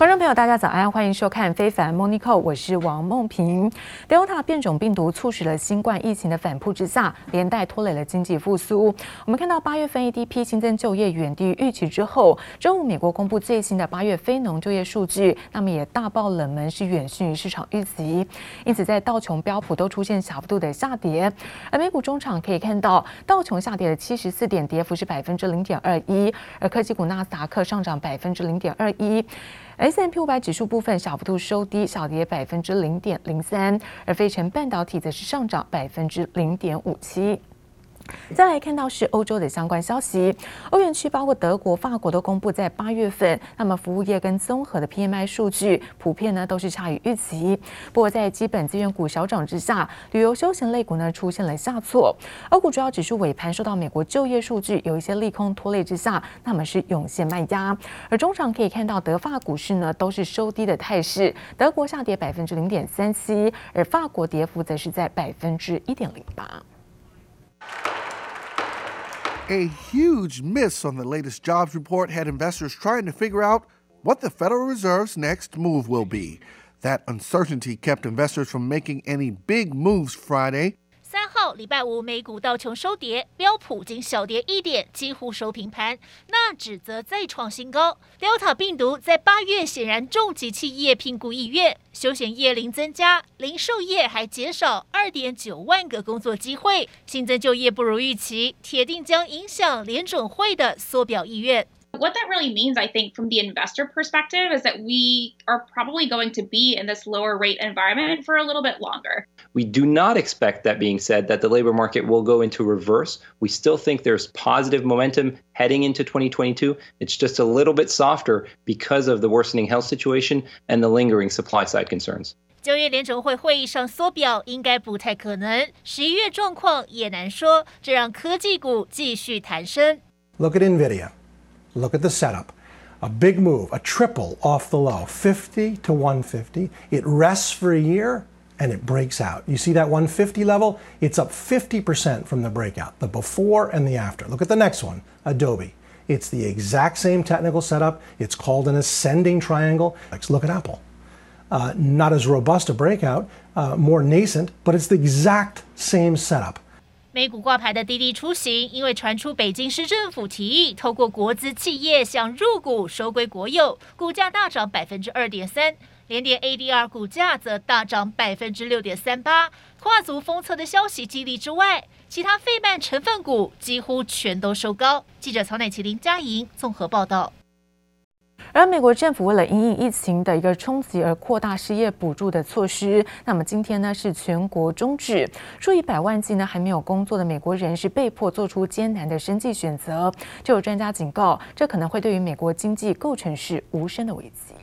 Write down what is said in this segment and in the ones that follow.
观众朋友，大家早安，欢迎收看《非凡 Morning Call》，我是王梦萍。Delta 变种病毒促使了新冠疫情的反扑之下，连带拖累了经济复苏。我们看到八月份 ADP 新增就业远低于预期之后，周五美国公布最新的八月非农就业数据，那么也大爆冷门，是远逊于市场预期。因此，在道琼标普都出现小幅度的下跌。而美股中场可以看到，道琼下跌了七十四点，跌幅是百分之零点二一，而科技股纳斯达克上涨百分之零点二一。S M P 五百指数部分小幅度收低，小跌百分之零点零三，而费城半导体则是上涨百分之零点五七。再来看到是欧洲的相关消息，欧元区包括德国、法国都公布在八月份，那么服务业跟综合的 PMI 数据普遍呢都是差于预期。不过在基本资源股小涨之下，旅游休闲类股呢出现了下挫。欧股主要指数尾盘受到美国就业数据有一些利空拖累之下，那么是涌现卖压。而中场可以看到德法股市呢都是收低的态势，德国下跌百分之零点三七，而法国跌幅则是在百分之一点零八。A huge miss on the latest jobs report had investors trying to figure out what the Federal Reserve's next move will be. That uncertainty kept investors from making any big moves Friday. 号礼拜五，美股道琼收跌，标普仅小跌一点，几乎收平盘。纳指则再创新高。Delta 病毒在八月显然重击企业聘雇意愿，休闲业零增加，零售业还减少二点九万个工作机会，新增就业不如预期，铁定将影响联准会的缩表意愿。What that really means, I think, from the investor perspective, is that we are probably going to be in this lower rate environment for a little bit longer. We do not expect, that being said, that the labor market will go into reverse. We still think there's positive momentum heading into 2022. It's just a little bit softer because of the worsening health situation and the lingering supply side concerns. 九月联准会会议上缩表应该不太可能，十一月状况也难说，这让科技股继续弹升。Look at Nvidia. Look at the setup. A big move, a triple off the low, 50 to 150. It rests for a year and it breaks out. You see that 150 level? It's up 50% from the breakout, the before and the after. Look at the next one, Adobe. It's the exact same technical setup. It's called an ascending triangle. Let's look at Apple. Uh, not as robust a breakout, uh, more nascent, but it's the exact same setup. 美股挂牌的滴滴出行，因为传出北京市政府提议透过国资企业想入股收归国有，股价大涨百分之二点三。联电 ADR 股价则大涨百分之六点三八。跨足封测的消息激励之外，其他费曼成分股几乎全都收高。记者曹乃麒、林佳莹综合报道。而美国政府为了因应疫情的一个冲击而扩大失业补助的措施，那么今天呢是全国终止，数以百万计呢还没有工作的美国人是被迫做出艰难的生计选择。就有专家警告，这可能会对于美国经济构成是无声的危机。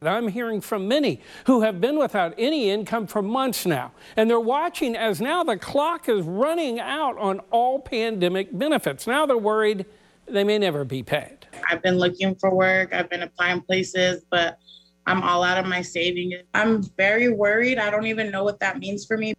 I'm hearing from many who have been without any income for months now, and they're watching as now the clock is running out on all pandemic benefits. Now they're worried they may never be paid. I've been looking for work. I've been applying places, but I'm all out of my savings. I'm very worried. I don't even know what that means for me.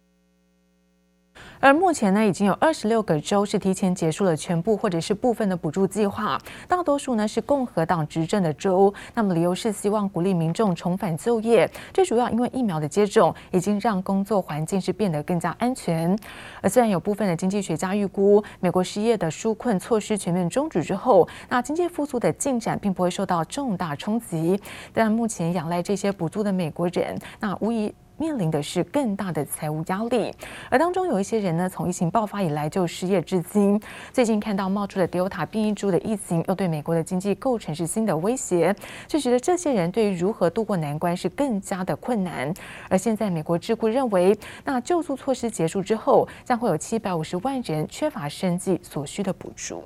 而目前呢，已经有二十六个州是提前结束了全部或者是部分的补助计划，大多数呢是共和党执政的州。那么理由是希望鼓励民众重返就业，最主要因为疫苗的接种已经让工作环境是变得更加安全。而虽然有部分的经济学家预估，美国失业的纾困措施全面终止之后，那经济复苏的进展并不会受到重大冲击，但目前仰赖这些补助的美国人，那无疑。面临的是更大的财务压力，而当中有一些人呢，从疫情爆发以来就失业至今。最近看到冒出的 Delta 变异株的疫情，又对美国的经济构成是新的威胁，就觉得这些人对于如何度过难关是更加的困难。而现在美国智库认为，那救助措施结束之后，将会有七百五十万人缺乏生计所需的补助。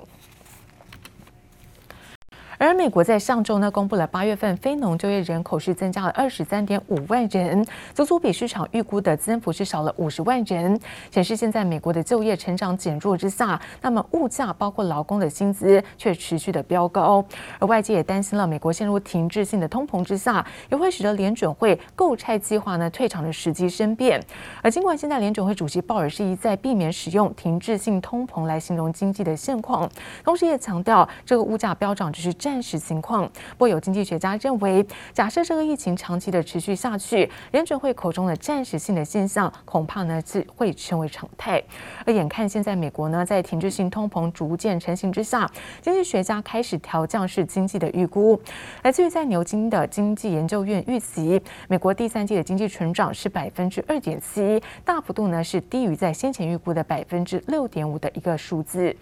而美国在上周呢，公布了八月份非农就业人口是增加了二十三点五万人，足足比市场预估的增幅是少了五十万人，显示现在美国的就业成长减弱之下，那么物价包括劳工的薪资却持续的飙高，而外界也担心了美国陷入停滞性的通膨之下，也会使得联准会购债计划呢退场的时机生变。而尽管现在联准会主席鲍尔是一再避免使用停滞性通膨来形容经济的现况，同时也强调这个物价飙涨只是暂暂时情况。不过有经济学家认为，假设这个疫情长期的持续下去，联准会口中的暂时性的现象，恐怕呢是会成为常态。而眼看现在美国呢在停滞性通膨逐渐成型之下，经济学家开始调降式经济的预估。来自于在牛津的经济研究院预期，美国第三季的经济成长是百分之二点七，大幅度呢是低于在先前预估的百分之六点五的一个数字。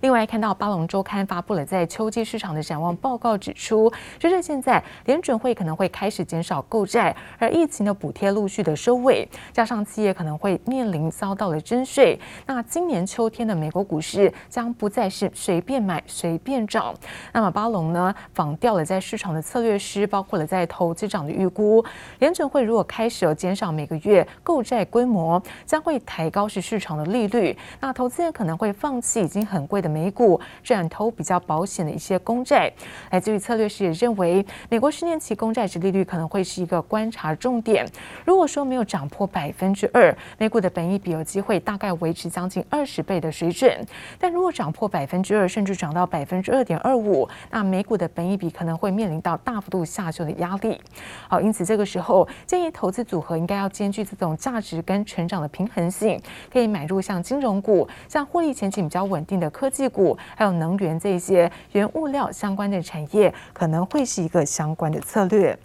另外，看到巴龙周刊发布了在秋季市场的展望报告，指出，就是现在联准会可能会开始减少购债，而疫情的补贴陆续的收尾，加上企业可能会面临遭到了征税，那今年秋天的美国股市将不再是随便买随便涨。那么巴龙呢，仿调了在市场的策略师，包括了在投资长的预估，联准会如果开始有减少每个月购债规模，将会抬高是市场的利率，那投资人可能会放弃已经很贵的。美股转投比较保险的一些公债，来自于策略师也认为，美国十年期公债殖利率可能会是一个观察重点。如果说没有涨破百分之二，美股的本益比有机会大概维持将近二十倍的水准；但如果涨破百分之二，甚至涨到百分之二点二五，那美股的本益比可能会面临到大幅度下修的压力。好，因此这个时候建议投资组合应该要兼具这种价值跟成长的平衡性，可以买入像金融股、像获利前景比较稳定的科技。技股还有能源这些原物料相关的产业，可能会是一个相关的策略。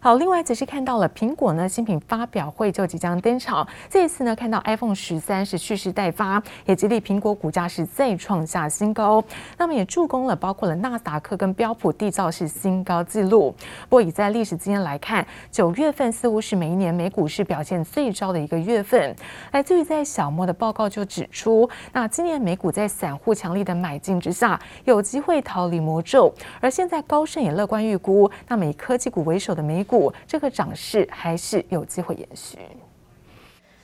好，另外则是看到了苹果呢新品发表会就即将登场，这一次呢看到 iPhone 十三是蓄势待发，也激励苹果股价是再创下新高，那么也助攻了包括了纳斯达克跟标普缔造是新高纪录。不过以在历史经验来看，九月份似乎是每一年美股市表现最糟的一个月份。来自于在小莫的报告就指出，那今年美股在散户强力的买进之下，有机会逃离魔咒。而现在高盛也乐观预估，那么以科技股为首的美故这个涨势还是有机会延续。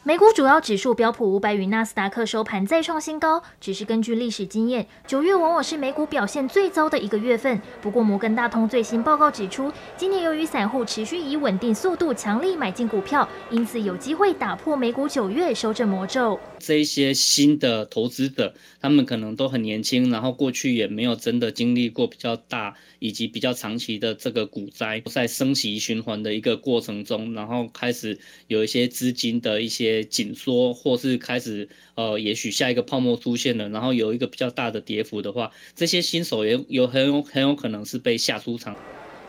美股主要指数标普五百与纳斯达克收盘再创新高，只是根据历史经验，九月往往是美股表现最糟的一个月份。不过摩根大通最新报告指出，今年由于散户持续以稳定速度强力买进股票，因此有机会打破美股九月修正魔咒。这一些新的投资者，他们可能都很年轻，然后过去也没有真的经历过比较大以及比较长期的这个股灾，在升息循环的一个过程中，然后开始有一些资金的一些紧缩，或是开始呃，也许下一个泡沫出现了，然后有一个比较大的跌幅的话，这些新手也有很有很有可能是被吓出场。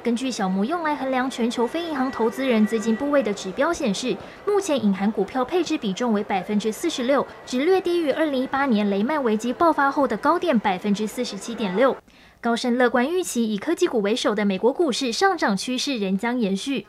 根据小摩用来衡量全球非银行投资人资金部位的指标显示，目前隐含股票配置比重为百分之四十六，只略低于二零一八年雷曼危机爆发后的高点百分之四十七点六。高盛乐观预期，以科技股为首的美国股市上涨趋势仍将延续。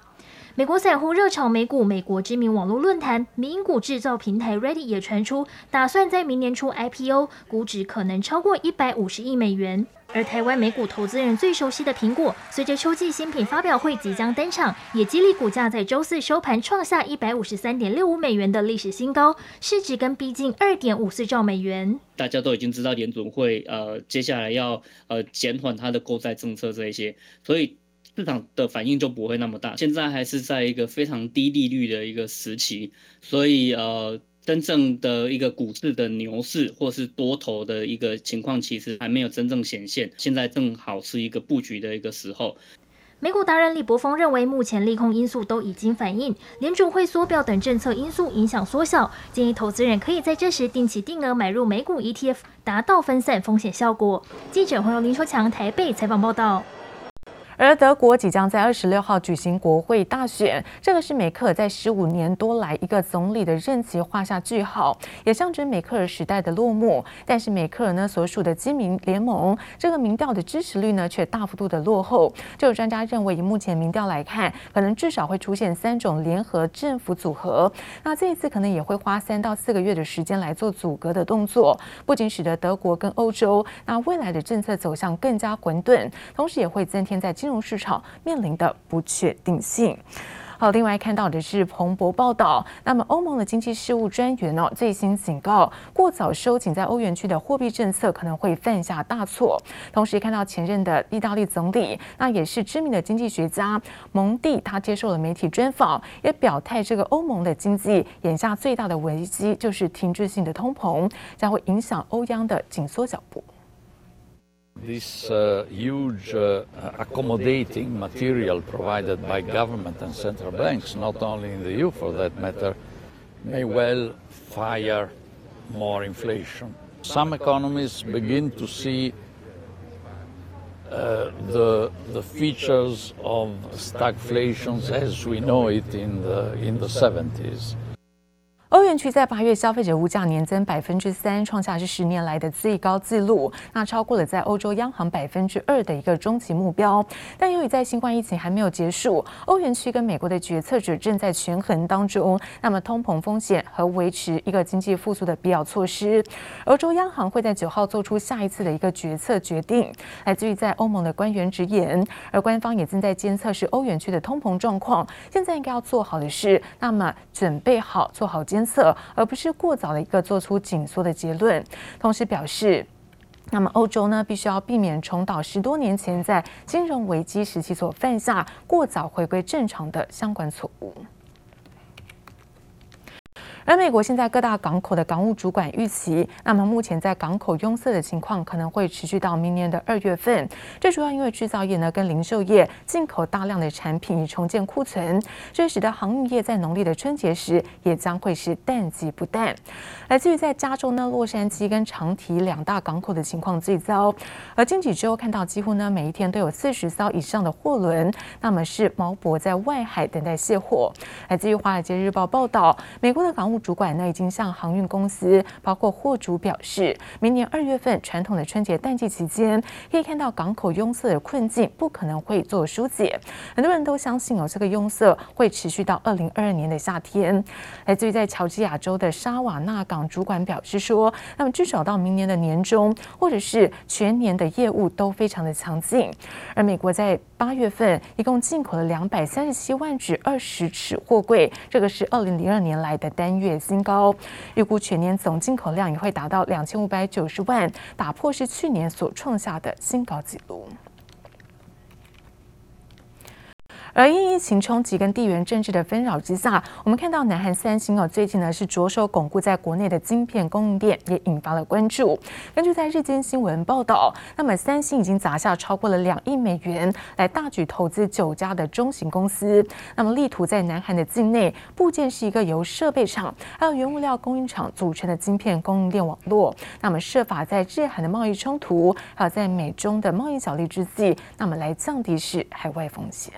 美国散户热炒美股，美国知名网络论坛迷因股制造平台 Reddit 也传出，打算在明年初 IPO，估值可能超过一百五十亿美元。而台湾美股投资人最熟悉的苹果，随着秋季新品发表会即将登场，也激励股价在周四收盘创下一百五十三点六五美元的历史新高，市值更逼近二点五四兆美元。大家都已经知道联准会呃接下来要呃减缓它的购债政策这一些，所以市场的反应就不会那么大。现在还是在一个非常低利率的一个时期，所以呃。真正的一个股市的牛市，或是多头的一个情况，其实还没有真正显现。现在正好是一个布局的一个时候。美股达人李博峰认为，目前利空因素都已经反映，联准会缩表等政策因素影响缩小，建议投资人可以在这时定期定额买入美股 ETF，达到分散风险效果。记者黄友林说强台北采访报道。而德国即将在二十六号举行国会大选，这个是梅克尔在十五年多来一个总理的任期画下句号，也象征梅克尔时代的落幕。但是梅克尔呢所属的基民联盟这个民调的支持率呢却大幅度的落后。就有专家认为，以目前民调来看，可能至少会出现三种联合政府组合。那这一次可能也会花三到四个月的时间来做组阁的动作，不仅使得德国跟欧洲那未来的政策走向更加混沌，同时也会增添在金融市场面临的不确定性。好，另外看到的是彭博报道，那么欧盟的经济事务专员哦最新警告，过早收紧在欧元区的货币政策可能会犯下大错。同时看到前任的意大利总理，那也是知名的经济学家蒙蒂，他接受了媒体专访，也表态这个欧盟的经济眼下最大的危机就是停滞性的通膨，将会影响欧央的紧缩脚步。This uh, huge uh, accommodating material provided by government and central banks, not only in the EU for that matter, may well fire more inflation. Some economists begin to see uh, the, the features of stagflation as we know it in the, in the 70s. 欧元区在八月消费者物价年增百分之三，创下是十年来的最高纪录，那超过了在欧洲央行百分之二的一个终极目标。但由于在新冠疫情还没有结束，欧元区跟美国的决策者正在权衡当中，那么通膨风险和维持一个经济复苏的必要措施。欧洲央行会在九号做出下一次的一个决策决定，来自于在欧盟的官员直言，而官方也正在监测是欧元区的通膨状况。现在应该要做好的是，那么准备好做好监测，而不是过早的一个做出紧缩的结论。同时表示，那么欧洲呢，必须要避免重蹈十多年前在金融危机时期所犯下过早回归正常的相关错误。而美国现在各大港口的港务主管预期，那么目前在港口拥塞的情况可能会持续到明年的二月份。这主要因为制造业呢跟零售业进口大量的产品以重建库存，这使得航运业在农历的春节时也将会是淡季不淡。来自于在加州呢洛杉矶跟长堤两大港口的情况最糟，而经几周看到几乎呢每一天都有四十艘以上的货轮，那么是锚泊在外海等待卸货。来自于华尔街日报报道，美国的港务主管呢已经向航运公司，包括货主表示，明年二月份传统的春节淡季期间，可以看到港口拥塞的困境不可能会做疏解。很多人都相信哦，这个拥塞会持续到二零二二年的夏天。来自于在乔治亚州的沙瓦纳港主管表示说，那么至少到明年的年中，或者是全年的业务都非常的强劲。而美国在八月份一共进口了两百三十七万只二十尺货柜，这个是二零零二年来的单月月新高。预估全年总进口量也会达到两千五百九十万，打破是去年所创下的新高纪录。而因疫情冲击跟地缘政治的纷扰之下，我们看到南韩三星哦，最近呢是着手巩固在国内的晶片供应链，也引发了关注。根据在日间新闻报道，那么三星已经砸下超过了两亿美元来大举投资九家的中型公司，那么力图在南韩的境内部建是一个由设备厂还有原物料供应厂组成的晶片供应链网络。那么设法在日韩的贸易冲突还有在美中的贸易角力之际，那么来降低是海外风险。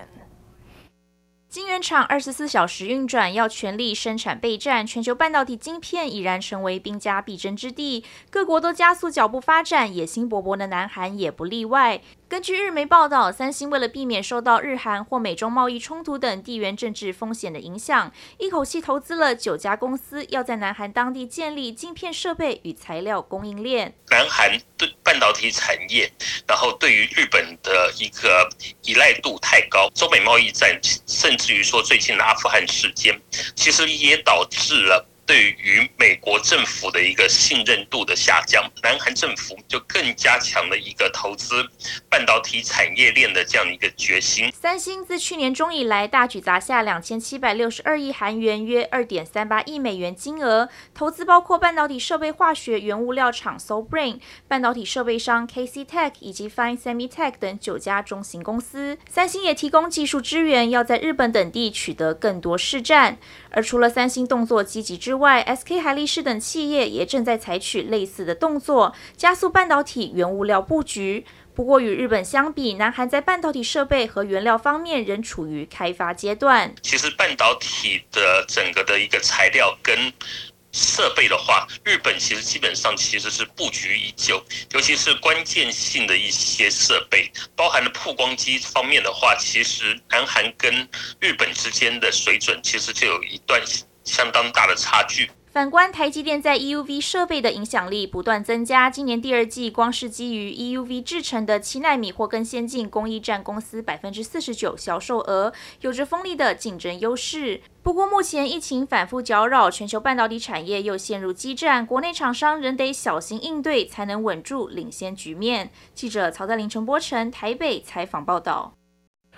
晶圆厂二十四小时运转，要全力生产备战。全球半导体晶片已然成为兵家必争之地，各国都加速脚步发展，野心勃勃的南韩也不例外。根据日媒报道，三星为了避免受到日韩或美中贸易冲突等地缘政治风险的影响，一口气投资了九家公司，要在南韩当地建立晶片设备与材料供应链。南韩对半导体产业，然后对于日本的一个依赖度太高，中美贸易战，甚至于说最近的阿富汗事件，其实也导致了。对于美国政府的一个信任度的下降，南韩政府就更加强了一个投资半导体产业链的这样一个决心。三星自去年中以来，大举砸下两千七百六十二亿韩元（约二点三八亿美元）金额，投资包括半导体设备化学原物料厂 So Brain、半导体设备商 KC Tech 以及 Fine Semi Tech 等九家中型公司。三星也提供技术支援，要在日本等地取得更多市占。而除了三星动作积极之外外，SK 海力士等企业也正在采取类似的动作，加速半导体原物料布局。不过与日本相比，南韩在半导体设备和原料方面仍处于开发阶段。其实半导体的整个的一个材料跟设备的话，日本其实基本上其实是布局已久，尤其是关键性的一些设备，包含了曝光机方面的话，其实南韩跟日本之间的水准其实就有一段相当大的差距。反观台积电在 EUV 设备的影响力不断增加，今年第二季光是基于 EUV 制程的七纳米或更先进工艺占公司百分之四十九销售额，有着锋利的竞争优势。不过目前疫情反复搅扰，全球半导体产业又陷入激战，国内厂商仍得小心应对，才能稳住领先局面。记者曹在林、陈波成台北采访报道。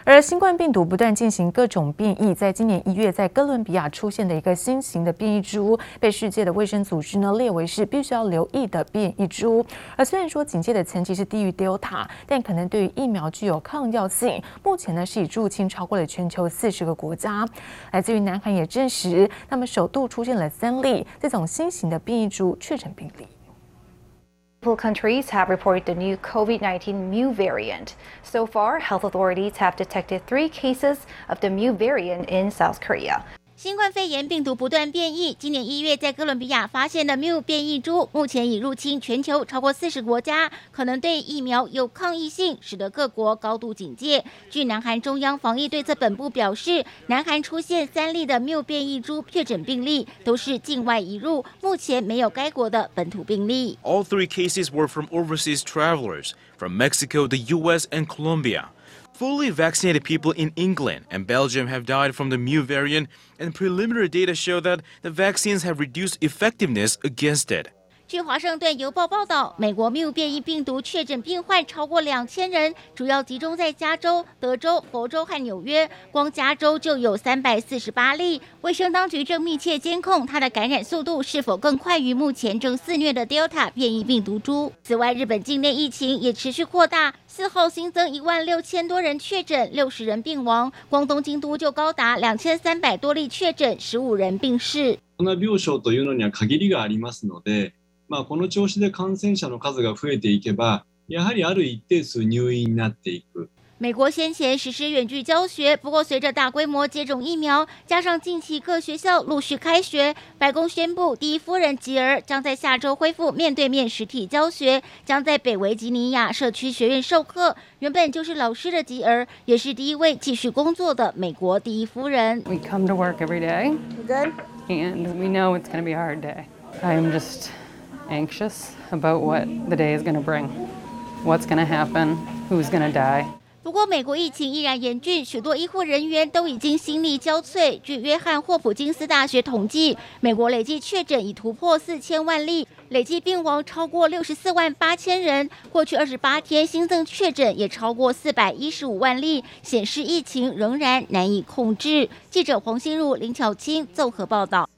而新冠病毒不断进行各种变异，在今年一月，在哥伦比亚出现的一个新型的变异株，被世界的卫生组织呢列为是必须要留意的变异株。而虽然说警戒的层级是低于 Delta，但可能对于疫苗具有抗药性。目前呢是已入侵超过了全球四十个国家。来自于南韩也证实，那么首度出现了三例这种新型的变异株确诊病例。Multiple countries have reported the new COVID-19 Mu variant. So far, health authorities have detected three cases of the Mu variant in South Korea. 新冠肺炎病毒不断变异，今年一月在哥伦比亚发现的 Mu 变异株，目前已入侵全球超过四十国家，可能对疫苗有抗疫性，使得各国高度警戒。据南韩中央防疫对策本部表示，南韩出现三例的 Mu 变异株确诊病例，都是境外移入，目前没有该国的本土病例。All three cases were from overseas travelers from Mexico, the U.S. and Colombia. Fully vaccinated people in England and Belgium have died from the Mu variant, and preliminary data show that the vaccines have reduced effectiveness against it. 据《华盛顿邮报》报道，美国谬变异病毒确诊病患超过两千人，主要集中在加州、德州、佛州和纽约。光加州就有三百四十八例。卫生当局正密切监控它的感染速度是否更快于目前正肆虐的 Delta 变异病毒株。此外，日本境内疫情也持续扩大，四号新增一万六千多人确诊，六十人病亡。光东京都就高达两千三百多例确诊，十五人病逝。あ、この调子で感染者の数が増えていけば、やはりある一定数入院になっていく。美国先前实施远距教学，不过随着大规模接种疫苗，加上近期各学校陆续开学，白宫宣布第一夫人吉尔将在下周恢复面对面实体教学，将在北维吉尼亚社区学院授课。原本就是老师的吉尔，也是第一位继续工作的美国第一夫人。We come to work every day. Good. And we know it's going to be a hard day. I am just Anxious about what the day is going to bring, what's going to happen, who's going to die. 不过，美国疫情依然严峻，许多医护人员都已经心力交瘁。据约翰霍普金斯大学统计，美国累计确诊已突破四千万例，累计病亡超过六十四万八千人。过去二十八天新增确诊也超过四百一十五万例，显示疫情仍然难以控制。记者黄心如、林巧清综合报道。